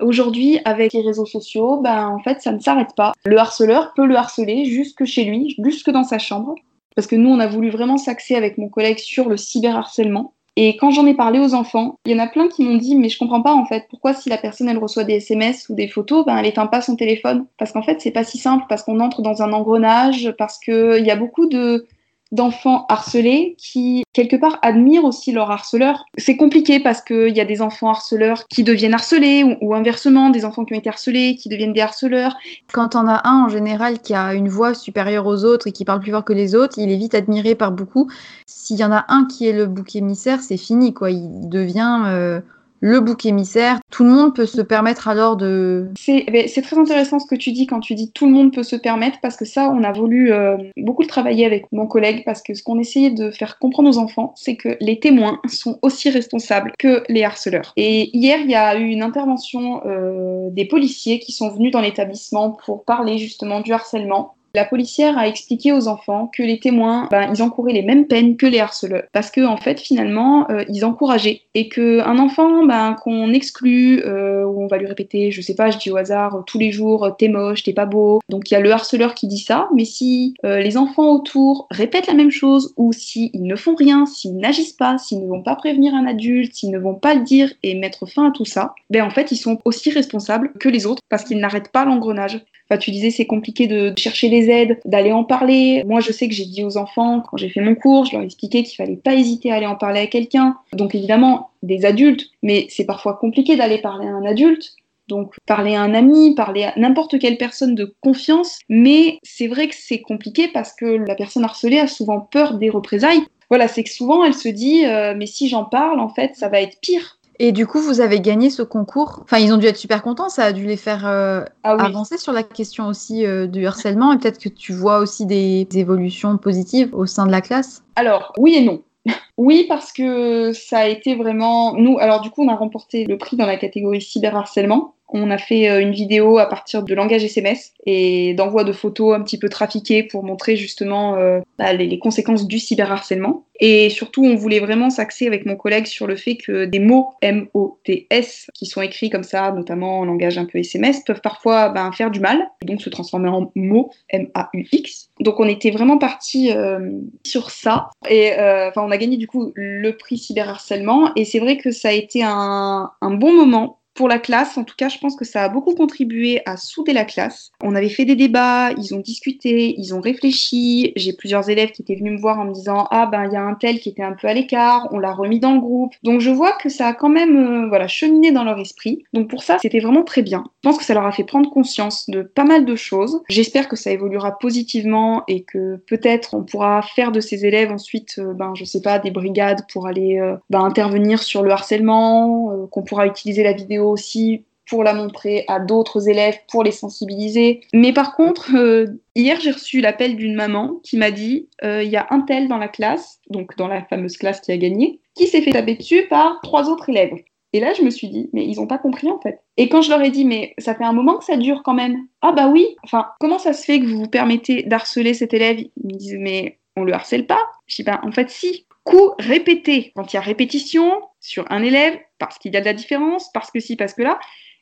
Aujourd'hui, avec les réseaux sociaux, ben en fait, ça ne s'arrête pas. Le harceleur peut le harceler jusque chez lui, jusque dans sa chambre. Parce que nous, on a voulu vraiment s'axer avec mon collègue sur le cyberharcèlement. Et quand j'en ai parlé aux enfants, il y en a plein qui m'ont dit mais je comprends pas en fait pourquoi si la personne elle reçoit des SMS ou des photos, ben elle éteint pas son téléphone? Parce qu'en fait c'est pas si simple parce qu'on entre dans un engrenage parce que il y a beaucoup de d'enfants harcelés qui, quelque part, admirent aussi leur harceleur. C'est compliqué parce qu'il y a des enfants harceleurs qui deviennent harcelés ou, inversement, des enfants qui ont été harcelés qui deviennent des harceleurs. Quand on a un, en général, qui a une voix supérieure aux autres et qui parle plus fort que les autres, il est vite admiré par beaucoup. S'il y en a un qui est le bouc émissaire, c'est fini, quoi. Il devient... Euh, le bouc émissaire. Tout le monde peut se permettre alors de... C'est très intéressant ce que tu dis quand tu dis tout le monde peut se permettre, parce que ça, on a voulu euh, beaucoup le travailler avec mon collègue, parce que ce qu'on essayait de faire comprendre aux enfants, c'est que les témoins sont aussi responsables que les harceleurs. Et hier, il y a eu une intervention euh, des policiers qui sont venus dans l'établissement pour parler justement du harcèlement la policière a expliqué aux enfants que les témoins, ben, ils encouraient les mêmes peines que les harceleurs, parce que en fait, finalement, euh, ils encourageaient et qu'un enfant, ben, qu'on exclut, euh, on va lui répéter, je sais pas, je dis au hasard, tous les jours, t'es moche, t'es pas beau. Donc il y a le harceleur qui dit ça, mais si euh, les enfants autour répètent la même chose, ou s'ils ne font rien, s'ils n'agissent pas, s'ils ne vont pas prévenir un adulte, s'ils ne vont pas le dire et mettre fin à tout ça, ben en fait, ils sont aussi responsables que les autres parce qu'ils n'arrêtent pas l'engrenage. Enfin, tu disais c'est compliqué de chercher les aides, d'aller en parler. Moi, je sais que j'ai dit aux enfants quand j'ai fait mon cours, je leur ai expliqué qu'il fallait pas hésiter à aller en parler à quelqu'un. Donc évidemment, des adultes, mais c'est parfois compliqué d'aller parler à un adulte. Donc parler à un ami, parler à n'importe quelle personne de confiance, mais c'est vrai que c'est compliqué parce que la personne harcelée a souvent peur des représailles. Voilà, c'est que souvent elle se dit euh, mais si j'en parle, en fait, ça va être pire. Et du coup, vous avez gagné ce concours. Enfin, ils ont dû être super contents. Ça a dû les faire euh, ah avancer sur la question aussi euh, du harcèlement. Et peut-être que tu vois aussi des évolutions positives au sein de la classe. Alors, oui et non. <laughs> Oui, parce que ça a été vraiment. Nous, alors du coup, on a remporté le prix dans la catégorie cyberharcèlement. On a fait euh, une vidéo à partir de langage SMS et d'envoi de photos un petit peu trafiquées pour montrer justement euh, bah, les, conséquences du cyberharcèlement. Et surtout, on voulait vraiment s'axer avec mon collègue sur le fait que des mots M-O-T-S qui sont écrits comme ça, notamment en langage un peu SMS, peuvent parfois ben, faire du mal, et donc se transformer en mots M-A-U-X. Donc on était vraiment parti euh, sur ça. Et on a gagné du coup le prix cyberharcèlement. Et c'est vrai que ça a été un bon moment pour la classe, en tout cas, je pense que ça a beaucoup contribué à souder la classe. On avait fait des débats, ils ont discuté, ils ont réfléchi. J'ai plusieurs élèves qui étaient venus me voir en me disant Ah, ben, il y a un tel qui était un peu à l'écart, on l'a remis dans le groupe. Donc, je vois que ça a quand même euh, voilà, cheminé dans leur esprit. Donc, pour ça, c'était vraiment très bien. Je pense que ça leur a fait prendre conscience de pas mal de choses. J'espère que ça évoluera positivement et que peut-être on pourra faire de ces élèves ensuite, euh, ben, je sais pas, des brigades pour aller euh, ben, intervenir sur le harcèlement, qu'on pourra utiliser la vidéo aussi pour la montrer à d'autres élèves, pour les sensibiliser. Mais par contre, euh, hier, j'ai reçu l'appel d'une maman qui m'a dit euh, il y a un tel dans la classe, donc dans la fameuse classe qui a gagné, qui s'est fait taper dessus par trois autres élèves. Et là, je me suis dit, mais ils n'ont pas compris en fait. Et quand je leur ai dit, mais ça fait un moment que ça dure quand même. Ah bah oui, enfin, comment ça se fait que vous vous permettez d'harceler cet élève? Ils me disent, mais on le harcèle pas. Je dis, ben en fait, si. Coup répété. Quand il y a répétition sur un élève, parce qu'il y a de la différence, parce que si, parce que là.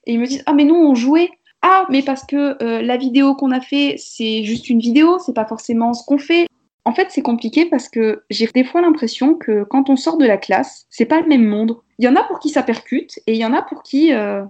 Et ils me disent Ah, mais nous, on jouait. Ah, mais parce que euh, la vidéo qu'on a fait, c'est juste une vidéo, c'est pas forcément ce qu'on fait. En fait, c'est compliqué parce que j'ai des fois l'impression que quand on sort de la classe, c'est pas le même monde. Il y en a pour qui ça percute et il y en a pour qui. Euh,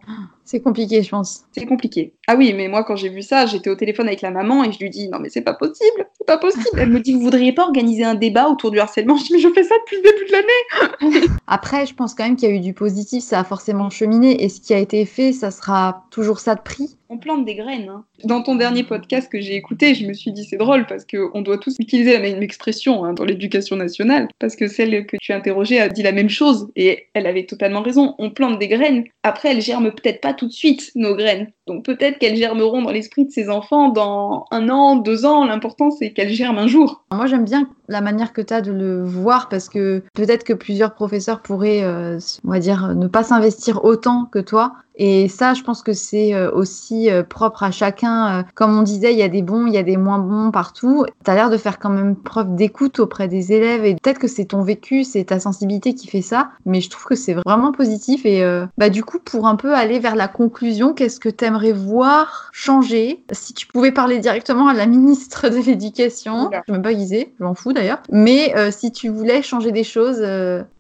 c'est compliqué, je pense. C'est compliqué. Ah oui, mais moi, quand j'ai vu ça, j'étais au téléphone avec la maman et je lui dis Non, mais c'est pas possible, c'est pas possible. Elle me dit Vous voudriez pas organiser un débat autour du harcèlement? Je dis Mais je fais ça depuis le début de l'année. <laughs> Après, je pense quand même qu'il y a eu du positif, ça a forcément cheminé et ce qui a été fait, ça sera toujours ça de prix. On plante des graines. Hein. Dans ton dernier podcast que j'ai écouté, je me suis dit C'est drôle parce qu'on doit tous utiliser la même expression hein, dans l'éducation nationale parce que celle que tu as interrogée a dit la même chose et elle avait totalement raison. On plante des graines. Après, elles germent peut-être pas tout de suite, nos graines. Donc peut-être qu'elles germeront dans l'esprit de ces enfants dans un an, deux ans. L'important, c'est qu'elles germent un jour. Moi, j'aime bien la manière que tu as de le voir parce que peut-être que plusieurs professeurs pourraient, euh, on va dire, ne pas s'investir autant que toi Et ça, je pense que c'est euh, aussi euh, propre à chacun. Euh, comme on disait, il y a des bons, il y a des moins bons partout. Tu as l'air de faire quand même preuve d'écoute auprès des élèves. Et peut-être que c'est ton vécu, c'est ta sensibilité qui fait ça. Mais je trouve que c'est vraiment positif. Et bah, du coup, pour un peu aller vers la conclusion, qu'est-ce que tu aimerais voir changer? Si tu pouvais parler directement à la ministre de l'Éducation, je ne même pas guiser, je m'en fous d'ailleurs. Mais si tu voulais changer des choses.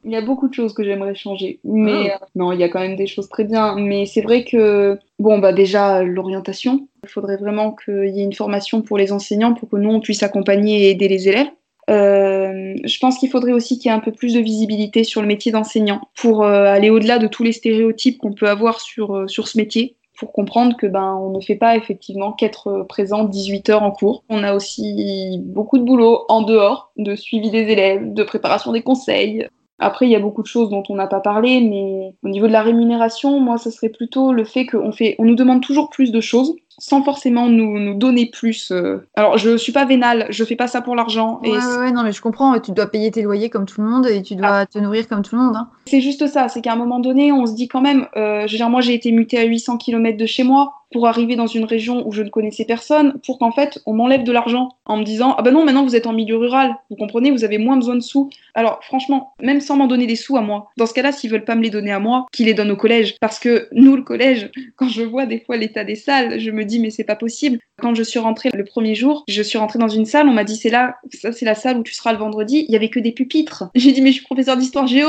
Il y a beaucoup de choses que j'aimerais changer. Mais ah. non, il y a quand même des choses très bien. Mais c'est vrai que, bon, bah déjà, l'orientation. Il faudrait vraiment qu'il y ait une formation pour les enseignants pour que nous, on puisse accompagner et aider les élèves. Euh, je pense qu'il faudrait aussi qu'il y ait un peu plus de visibilité sur le métier d'enseignant pour euh, aller au-delà de tous les stéréotypes qu'on peut avoir sur, euh, sur ce métier pour comprendre que ben on ne fait pas effectivement qu'être présent 18 heures en cours. On a aussi beaucoup de boulot en dehors, de suivi des élèves, de préparation des conseils, après, il y a beaucoup de choses dont on n'a pas parlé, mais au niveau de la rémunération, moi, ce serait plutôt le fait qu'on fait, on nous demande toujours plus de choses sans forcément nous, nous donner plus. Euh. Alors, je suis pas vénale, je fais pas ça pour l'argent. Ouais, ouais, non, mais je comprends. Tu dois payer tes loyers comme tout le monde et tu dois ah. te nourrir comme tout le monde. Hein. C'est juste ça, c'est qu'à un moment donné, on se dit quand même, euh, je veux dire, moi, j'ai été mutée à 800 km de chez moi pour arriver dans une région où je ne connaissais personne, pour qu'en fait, on m'enlève de l'argent en me disant Ah ben non, maintenant vous êtes en milieu rural, vous comprenez, vous avez moins besoin de sous. Alors franchement, même sans m'en donner des sous à moi, dans ce cas-là, s'ils veulent pas me les donner à moi, qu'ils les donnent au collège. Parce que nous, le collège, <laughs> quand je vois des fois l'état des salles, je me dis Mais c'est pas possible. Quand je suis rentrée le premier jour, je suis rentrée dans une salle, on m'a dit C'est là, ça c'est la salle où tu seras le vendredi, il y avait que des pupitres. <laughs> J'ai dit Mais je suis professeur d'histoire géo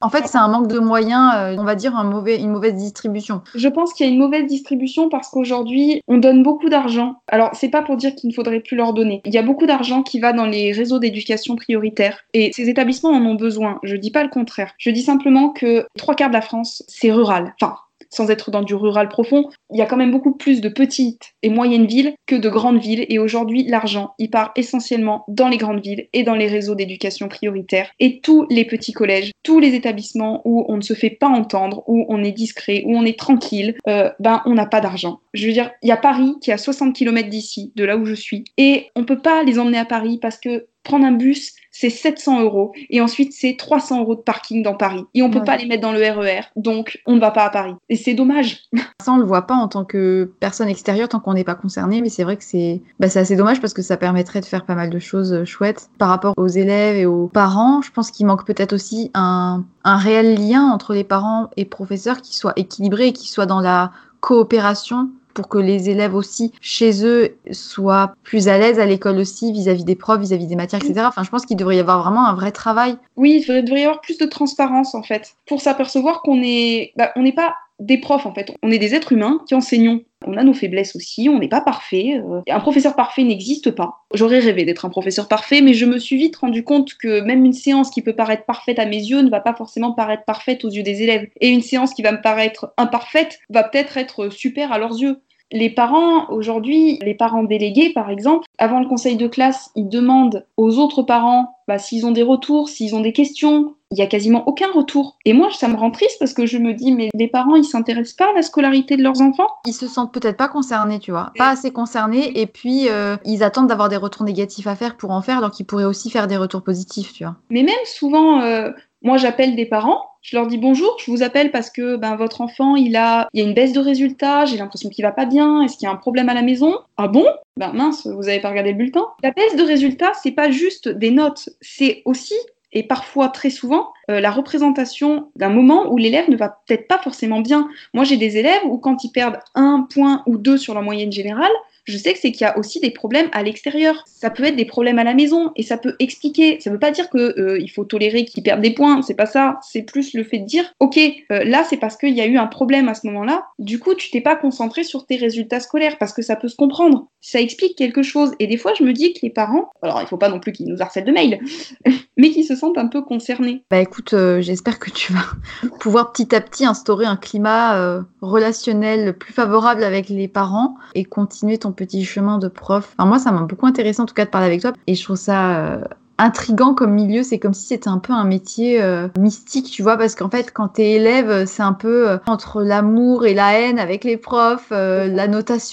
En fait, c'est un manque de moyens, euh, on va dire un mauvais, une mauvaise distribution. Je pense qu'il y a une mauvaise distribution parce qu'aujourd'hui, on donne beaucoup d'argent. Alors, c'est pas pour dire qu'il ne faudrait plus leur donner. Il y a beaucoup d'argent qui va dans les réseaux d'éducation prioritaire et ces établissements en ont besoin. Je dis pas le contraire. Je dis simplement que trois quarts de la France, c'est rural. Enfin, sans être dans du rural profond, il y a quand même beaucoup plus de petites et moyennes villes que de grandes villes. Et aujourd'hui, l'argent, il part essentiellement dans les grandes villes et dans les réseaux d'éducation prioritaire. Et tous les petits collèges, tous les établissements où on ne se fait pas entendre, où on est discret, où on est tranquille, euh, ben on n'a pas d'argent. Je veux dire, il y a Paris qui est à 60 km d'ici, de là où je suis, et on peut pas les emmener à Paris parce que prendre un bus, c'est 700 euros. Et ensuite, c'est 300 euros de parking dans Paris. Et on ne peut pas les mettre dans le RER. E donc, on ne va pas à Paris. Et c'est dommage. <laughs> Ça, on le voit pas en tant que personne extérieure, tant qu'on n'est pas concerné. Mais c'est vrai que c'est bah, assez dommage parce que ça permettrait de faire pas mal de choses euh, chouettes. Par rapport aux élèves et aux parents, je pense qu'il manque peut-être aussi un, un réel lien entre les parents et professeurs qui soit équilibré et qui soit dans la coopération pour que les élèves aussi chez eux soient plus à l'aise à l'école aussi vis-à-vis des profs, vis-à-vis des matières, etc. Enfin, je pense qu'il devrait y avoir vraiment un vrai travail. Oui, il devrait y avoir plus de transparence en fait, pour s'apercevoir qu'on est, bah, on n'est pas des profs en fait, on est des êtres humains qui enseignons. On a nos faiblesses aussi, on n'est pas parfait. Euh, un professeur parfait n'existe pas. J'aurais rêvé d'être un professeur parfait, mais je me suis vite rendu compte que même une séance qui peut paraître parfaite à mes yeux ne va pas forcément paraître parfaite aux yeux des élèves. Et une séance qui va me paraître imparfaite va peut-être être super à leurs yeux. Les parents, aujourd'hui, les parents délégués, par exemple, avant le conseil de classe, ils demandent aux autres parents bah, s'ils ont des retours, s'ils ont des questions. Il n'y a quasiment aucun retour. Et moi, ça me rend triste parce que je me dis, mais les parents, ils s'intéressent pas à la scolarité de leurs enfants. Ils se sentent peut-être pas concernés, tu vois. Pas assez concernés. Et puis, euh, ils attendent d'avoir des retours négatifs à faire pour en faire, alors qu'ils pourraient aussi faire des retours positifs, tu vois. Mais même souvent, euh, moi, j'appelle des parents je leur dis bonjour, je vous appelle parce que ben, votre enfant, il a, il y a une baisse de résultats, j'ai l'impression qu'il va pas bien, est-ce qu'il y a un problème à la maison? Ah bon? Ben mince, vous avez pas regardé le bulletin. La baisse de résultats, c'est pas juste des notes, c'est aussi et parfois très souvent euh, la représentation d'un moment où l'élève ne va peut-être pas forcément bien. Moi, j'ai des élèves où quand ils perdent un point ou deux sur la moyenne générale, je sais que c'est qu'il y a aussi des problèmes à l'extérieur. Ça peut être des problèmes à la maison et ça peut expliquer. Ça ne veut pas dire qu'il euh, faut tolérer qu'ils perdent des points, c'est pas ça. C'est plus le fait de dire, ok, euh, là c'est parce qu'il y a eu un problème à ce moment-là. Du coup, tu t'es pas concentré sur tes résultats scolaires parce que ça peut se comprendre. Ça explique quelque chose. Et des fois, je me dis que les parents, alors il faut pas non plus qu'ils nous harcèlent de mails, <laughs> mais qu'ils se sentent un peu concernés. Bah écoute, euh, j'espère que tu vas <laughs> pouvoir petit à petit instaurer un climat relationnel plus favorable avec les parents et continuer ton petit chemin de prof. Enfin, moi, ça m'a beaucoup intéressé en tout cas de parler avec toi et je trouve ça euh, intrigant comme milieu. C'est comme si c'était un peu un métier euh, mystique, tu vois, parce qu'en fait, quand t'es élève, c'est un peu euh, entre l'amour et la haine avec les profs, euh, la notation,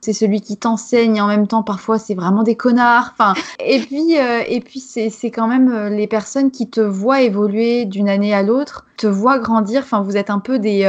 c'est celui qui t'enseigne et en même temps, parfois, c'est vraiment des connards. Enfin, et puis, puis c'est quand même les personnes qui te voient évoluer d'une année à l'autre, te voient grandir. Enfin, vous êtes un peu des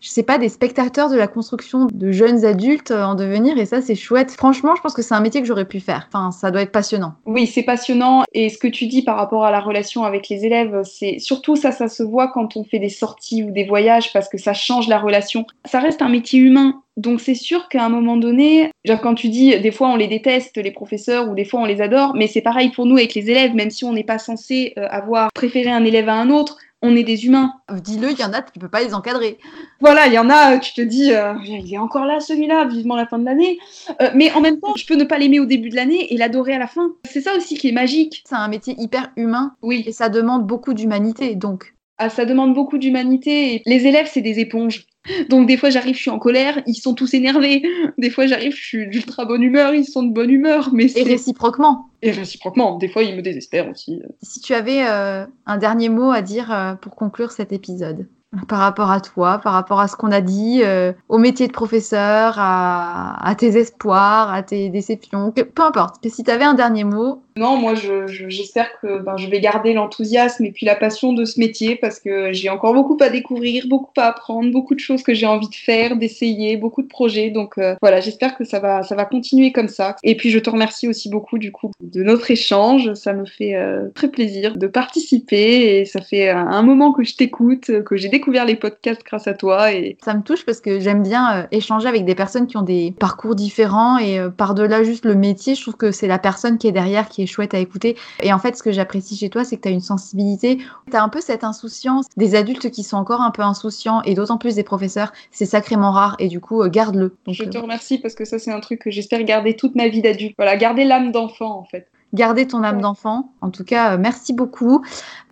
je sais pas, des spectateurs de la construction de jeunes adultes en devenir et ça c'est chouette. Franchement, je pense que c'est un métier que j'aurais pu faire. Enfin, ça doit être passionnant. Oui, c'est passionnant et ce que tu dis par rapport à la relation avec les élèves, c'est surtout ça, ça se voit quand on fait des sorties ou des voyages parce que ça change la relation. Ça reste un métier humain. Donc c'est sûr qu'à un moment donné, genre quand tu dis des fois on les déteste les professeurs ou des fois on les adore, mais c'est pareil pour nous avec les élèves, même si on n'est pas censé euh, avoir préféré un élève à un autre, on est des humains. Dis-le, il y en a, tu peux pas les encadrer. Voilà, il y en a, tu te dis, euh, il est encore là celui-là, vivement la fin de l'année. Euh, mais en même temps, je peux ne pas l'aimer au début de l'année et l'adorer à la fin. C'est ça aussi qui est magique. C'est un métier hyper humain. Oui. Et ça demande beaucoup d'humanité, donc. Ah, ça demande beaucoup d'humanité. Les élèves, c'est des éponges. Donc des fois j'arrive, je suis en colère, ils sont tous énervés. Des fois j'arrive, je suis d'ultra bonne humeur, ils sont de bonne humeur. Mais et réciproquement. Et réciproquement, des fois ils me désespèrent aussi. Si tu avais euh, un dernier mot à dire euh, pour conclure cet épisode par rapport à toi, par rapport à ce qu'on a dit, euh, au métier de professeur, à, tes espoirs, à tes déceptions, peu importe. si tu avais un dernier mot, non, moi, j'espère que ben, je vais garder l'enthousiasme et puis la passion de ce métier parce que j'ai encore beaucoup à découvrir, beaucoup à apprendre, beaucoup de choses que j'ai envie de faire, d'essayer, beaucoup de projets. Donc euh, voilà, j'espère que ça va, ça va continuer comme ça. Et puis je te remercie aussi beaucoup du coup de notre échange. Ça me fait euh, très plaisir de participer et ça fait un moment que je t'écoute, que j'ai découvert les podcasts grâce à toi. Ça me touche parce que j'aime bien euh, échanger avec des personnes qui ont des parcours différents et par-delà juste le métier, je trouve que c'est la personne qui est derrière qui est chouette à écouter. Et en fait, ce que j'apprécie chez toi, c'est que tu as une sensibilité. Tu as un peu cette insouciance des adultes qui sont encore un peu insouciants et d'autant plus des professeurs. C'est sacrément rare et du coup, euh, garde-le. Je te euh, remercie parce que ça, c'est un truc que j'espère garder toute ma vie d'adulte. Voilà, garder l'âme d'enfant en fait. Garder ton âme d'enfant. En tout cas, euh, merci beaucoup.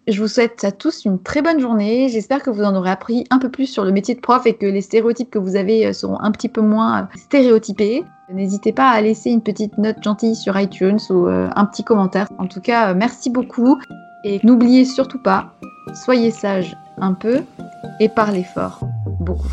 Je vous souhaite à tous une très bonne journée. J'espère que vous en aurez appris un peu plus sur le métier de prof et que les stéréotypes que vous avez seront un petit peu moins stéréotypés. N'hésitez pas à laisser une petite note gentille sur iTunes ou euh, un petit commentaire. En tout cas, euh, merci beaucoup. Et n'oubliez surtout pas, soyez sage un peu et parlez fort beaucoup.